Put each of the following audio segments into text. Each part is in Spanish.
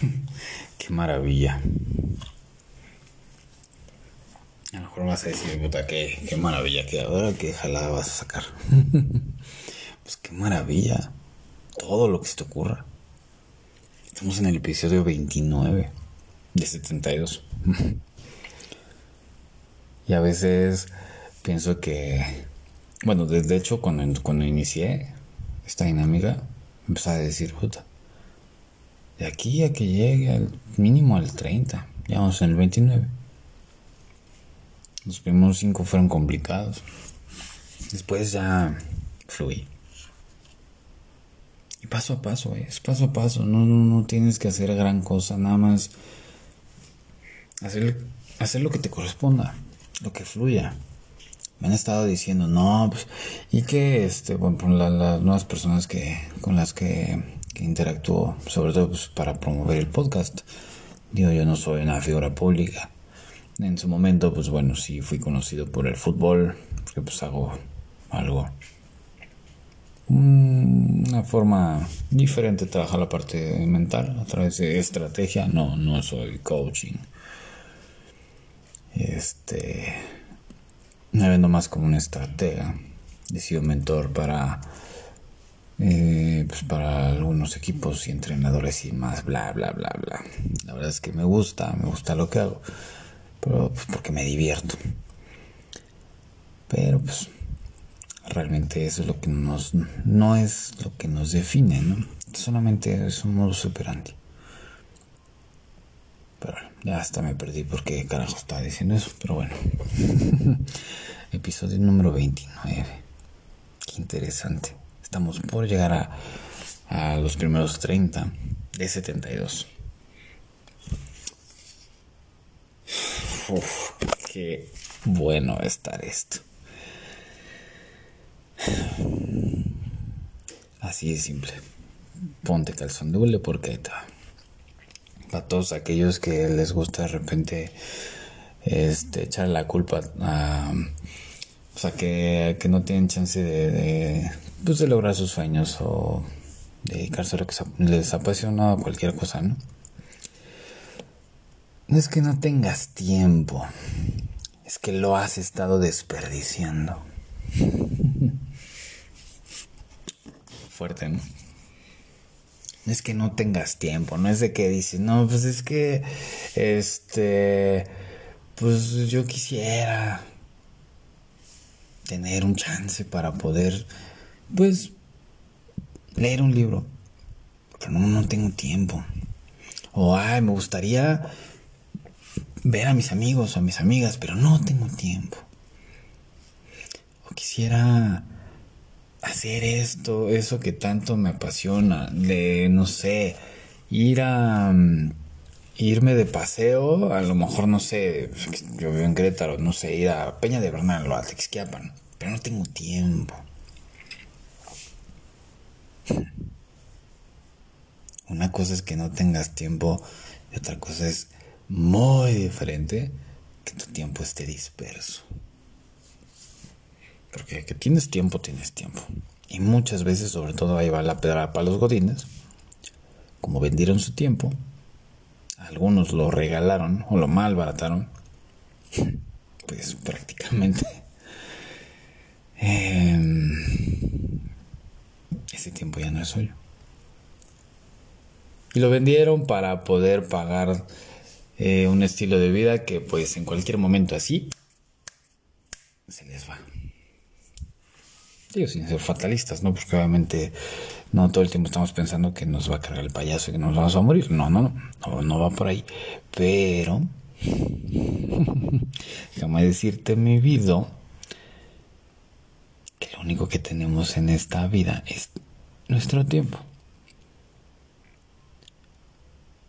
qué maravilla. A lo mejor vas a decir, puta, qué, qué maravilla, que ahora qué jalada vas a sacar. pues qué maravilla. Todo lo que se te ocurra. Estamos en el episodio 29 de 72. y a veces pienso que, bueno, de, hecho cuando, cuando inicié esta dinámica, empecé a decir, puta, de aquí a que llegue al mínimo al 30, ya vamos en el 29. Los primeros cinco fueron complicados. Después ya fluí. Y paso a paso, es paso a paso. No, no, no tienes que hacer gran cosa, nada más hacer, hacer lo que te corresponda, lo que fluya. Me han estado diciendo, no, pues, y que, este, bueno, las nuevas personas que, con las que, que interactúo, sobre todo pues, para promover el podcast. Digo, yo no soy una figura pública en su momento, pues bueno, sí fui conocido por el fútbol, porque pues hago algo. Una forma diferente de trabajar la parte mental a través de estrategia. No, no soy coaching. Este. Me vendo más como una estratega. He sido mentor para. Eh, pues para algunos equipos y entrenadores y más, bla, bla, bla, bla. La verdad es que me gusta, me gusta lo que hago pero pues porque me divierto. Pero pues realmente eso es lo que nos no es lo que nos define, ¿no? Solamente es un modo superante. Pero ya hasta me perdí porque carajo estaba diciendo eso, pero bueno. Episodio número 29. Qué interesante. Estamos por llegar a, los primeros 30 de 72. Uf, qué bueno estar esto. Así de simple. Ponte calzón doble porque está. Para todos aquellos que les gusta de repente este, echar la culpa a. O sea, que, no tienen chance de, pues, de lograr sus sueños o dedicarse a lo que les apasiona o cualquier cosa, ¿no? No es que no tengas tiempo, es que lo has estado desperdiciando. Fuerte, ¿no? No es que no tengas tiempo, no es de que dices, no, pues es que, este, pues yo quisiera tener un chance para poder, pues, leer un libro, pero no, tengo tiempo. O, ay, me gustaría ver a mis amigos o a mis amigas, pero no tengo tiempo. O quisiera hacer esto, eso que tanto me apasiona, de, no sé, ir a... Mm, irme de paseo, a lo mejor, no sé, yo vivo en Querétaro, no sé, ir a Peña de Bernal o a Texquiapan, pero no tengo tiempo. Una cosa es que no tengas tiempo y otra cosa es muy diferente que tu tiempo esté disperso. Porque que tienes tiempo, tienes tiempo. Y muchas veces, sobre todo ahí va la pedra para los godines, como vendieron su tiempo, algunos lo regalaron o lo malbarataron, pues prácticamente em, ese tiempo ya no es suyo. Y lo vendieron para poder pagar eh, un estilo de vida que pues en cualquier momento así se les va. Digo, sin ser fatalistas, ¿no? Porque obviamente no todo el tiempo estamos pensando que nos va a cargar el payaso y que nos vamos a morir. No, no, no, no, va por ahí. Pero, déjame decirte mi vida que lo único que tenemos en esta vida es nuestro tiempo.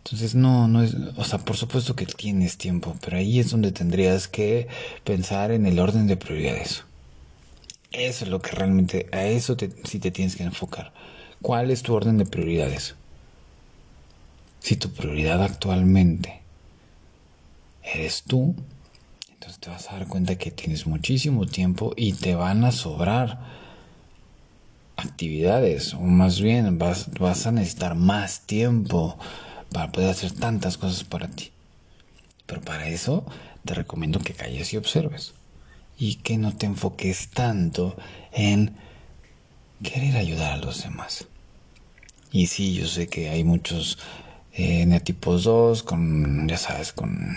Entonces no, no es, o sea, por supuesto que tienes tiempo, pero ahí es donde tendrías que pensar en el orden de prioridades. Eso es lo que realmente, a eso te, sí te tienes que enfocar. ¿Cuál es tu orden de prioridades? Si tu prioridad actualmente eres tú, entonces te vas a dar cuenta que tienes muchísimo tiempo y te van a sobrar actividades, o más bien vas, vas a necesitar más tiempo para poder hacer tantas cosas para ti. Pero para eso te recomiendo que calles y observes. Y que no te enfoques tanto en querer ayudar a los demás. Y sí, yo sé que hay muchos eh, neotipos 2 con, ya sabes, con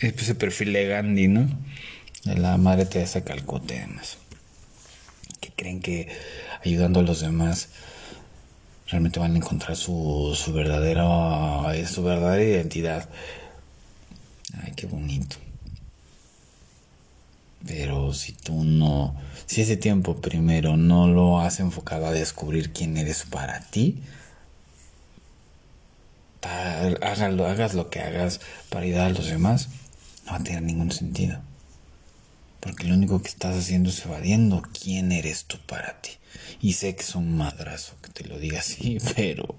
ese perfil de Gandhi, ¿no? De la madre Teresa Calcuta y demás. Que creen que ayudando a los demás realmente van a encontrar su, su verdadera su verdadera identidad. Ay, qué bonito. Pero si tú no, si ese tiempo primero no lo has enfocado a descubrir quién eres para ti, hágalo, hagas lo que hagas para ayudar a los demás, no va a tener ningún sentido. Porque lo único que estás haciendo es evadiendo quién eres tú para ti. Y sé que es un madrazo que te lo diga así, pero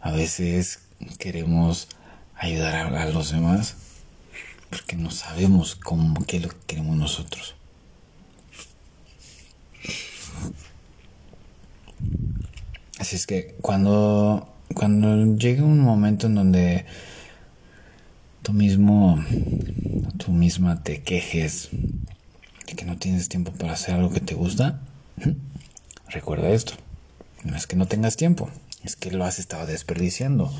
a veces queremos ayudar a, los demás porque no sabemos cómo, qué es lo que queremos nosotros. Así es que cuando, cuando llegue un momento en donde tú mismo, tú misma te quejes de que no tienes tiempo para hacer algo que te gusta, recuerda esto. No es que no tengas tiempo, es que lo has estado desperdiciando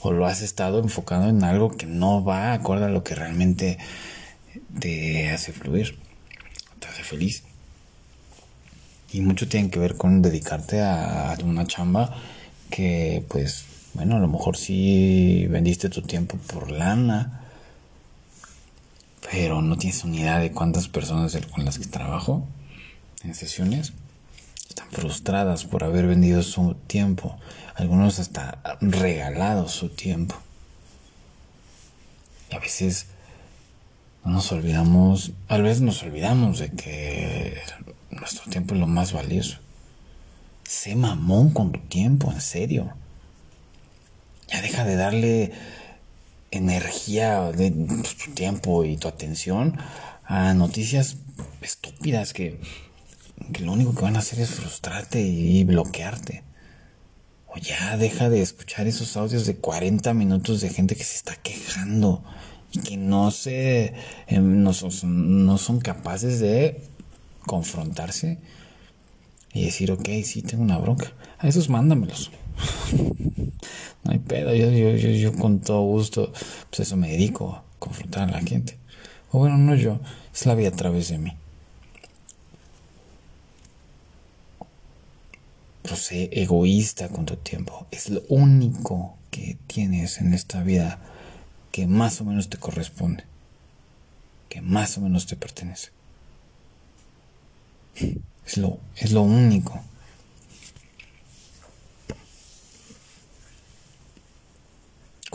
o lo has estado enfocando en algo que no va acorde a lo que realmente te hace fluir, te hace feliz. Y mucho tiene que ver con dedicarte a una chamba que pues bueno, a lo mejor sí vendiste tu tiempo por lana, pero no tienes unidad de cuántas personas con las que trabajo en sesiones están frustradas por haber vendido su tiempo, algunos hasta regalado su tiempo. Y a veces nos olvidamos, a veces nos olvidamos de que nuestro tiempo es lo más valioso. Sé mamón con tu tiempo, en serio. Ya deja de darle energía de tu tiempo y tu atención a noticias estúpidas que, que lo único que van a hacer es frustrarte y bloquearte. O ya deja de escuchar esos audios de 40 minutos de gente que se está quejando y que no se em, no son, no son capaces de confrontarse y decir, ok, sí, tengo una bronca. A esos mándamelos. no hay pedo, yo, yo, yo, con todo gusto, pues eso me dedico, a confrontar a la gente. O bueno, no yo, es la vida a través de mí. Pero sé egoísta con tu tiempo. Es lo único que tienes en esta vida que más o menos te corresponde. Que más o menos te pertenece. Es lo, es lo único.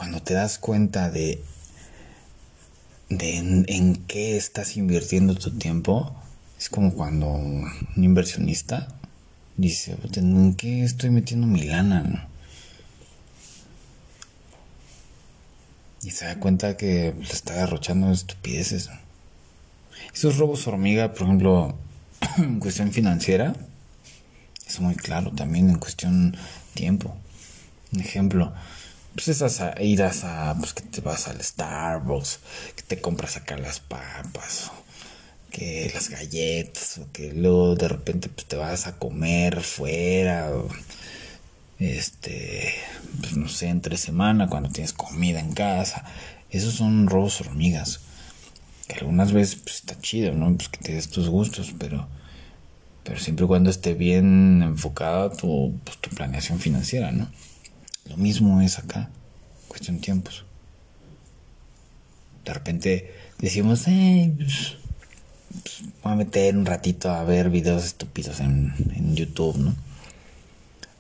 Cuando te das cuenta de, en, qué estás invirtiendo tu tiempo, es como cuando un inversionista dice, ¿en qué estoy metiendo mi lana? Y se da cuenta que le está derrochando estupideces. Esos robos hormiga, por ejemplo, en cuestión financiera, es muy claro también en cuestión tiempo. Un ejemplo, pues esas idas a, pues que te vas al Starbucks, que te compras acá las papas, que las galletas, o que luego de repente pues te vas a comer fuera, este, pues no sé, entre semana cuando tienes comida en casa. Esos son robos hormigas que algunas veces pues, está chido, ¿no? Pues que te des tus gustos, pero, pero siempre y cuando esté bien enfocada tu, pues, tu planeación financiera, ¿no? Lo mismo es acá, cuestión de tiempos. De repente decimos, eh, pues, pues, voy a meter un ratito a ver videos estúpidos en, en YouTube, ¿no?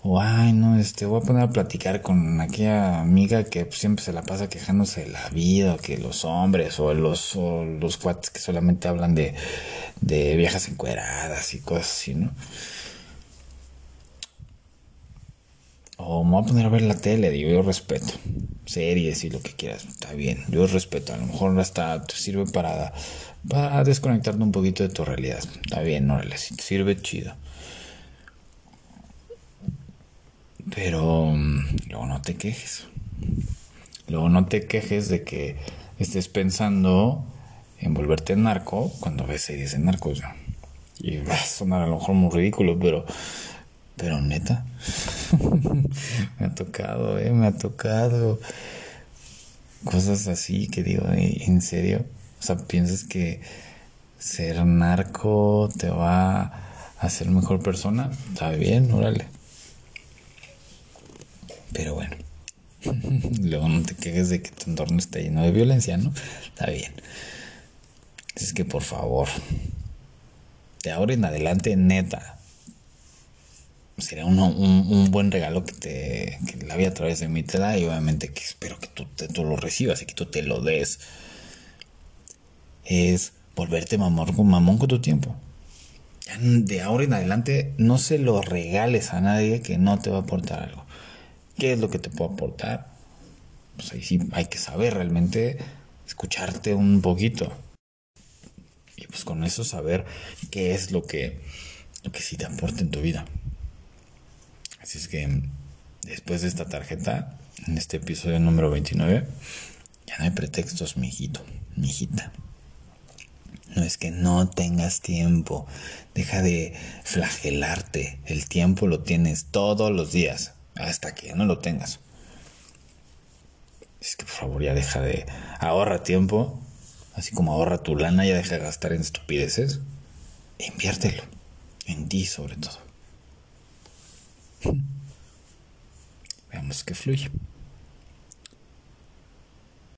O, ay, no, este, voy a poner a platicar con aquella amiga que pues, siempre se la pasa quejándose de la vida, que los hombres, o los, o los cuates que solamente hablan de, de viejas encueradas y cosas así, ¿no? O me voy a poner a ver la tele, digo, yo respeto. Series y lo que quieras, está bien, yo respeto. A lo mejor hasta te sirve para, desconectarte un poquito de tu realidad. Está bien, no, si te sirve chido Pero mm, luego no te quejes. Luego no te quejes de que estés pensando en volverte narco cuando ves series de narcos. Y va a sonar a lo mejor muy ridículo, pero, pero neta, me ha tocado, eh, me ha tocado cosas así que digo, en serio, o sea, piensas que ser narco te va a hacer mejor persona, está bien, órale. Pero bueno, luego no te quejes de que tu entorno está lleno de violencia, ¿no? Está bien. Es que por favor, de ahora en adelante, neta, sería un, buen regalo que te que la vida a través de mí te da y obviamente que espero que tú, tú lo recibas y que tú te lo des. Es volverte mamón, mamón con tu tiempo. de ahora en adelante no se lo regales a nadie que no te va a aportar algo. ¿Qué es lo que te puede aportar? Pues ahí sí hay que saber realmente escucharte un poquito y pues con eso saber qué es lo que, lo que sí te aporta en tu vida. Así es que después de esta tarjeta, en este episodio número 29, ya no hay pretextos, mi hijito, mi hijita. No es que no tengas tiempo. Deja de flagelarte. El tiempo lo tienes todos los días. Hasta que no lo tengas. Es que por favor ya deja de... Ahorra tiempo así como ahorra tu lana, ya deja de gastar en estupideces, e inviértelo en ti sobre todo. Hm. Wir haben es geflüchtet.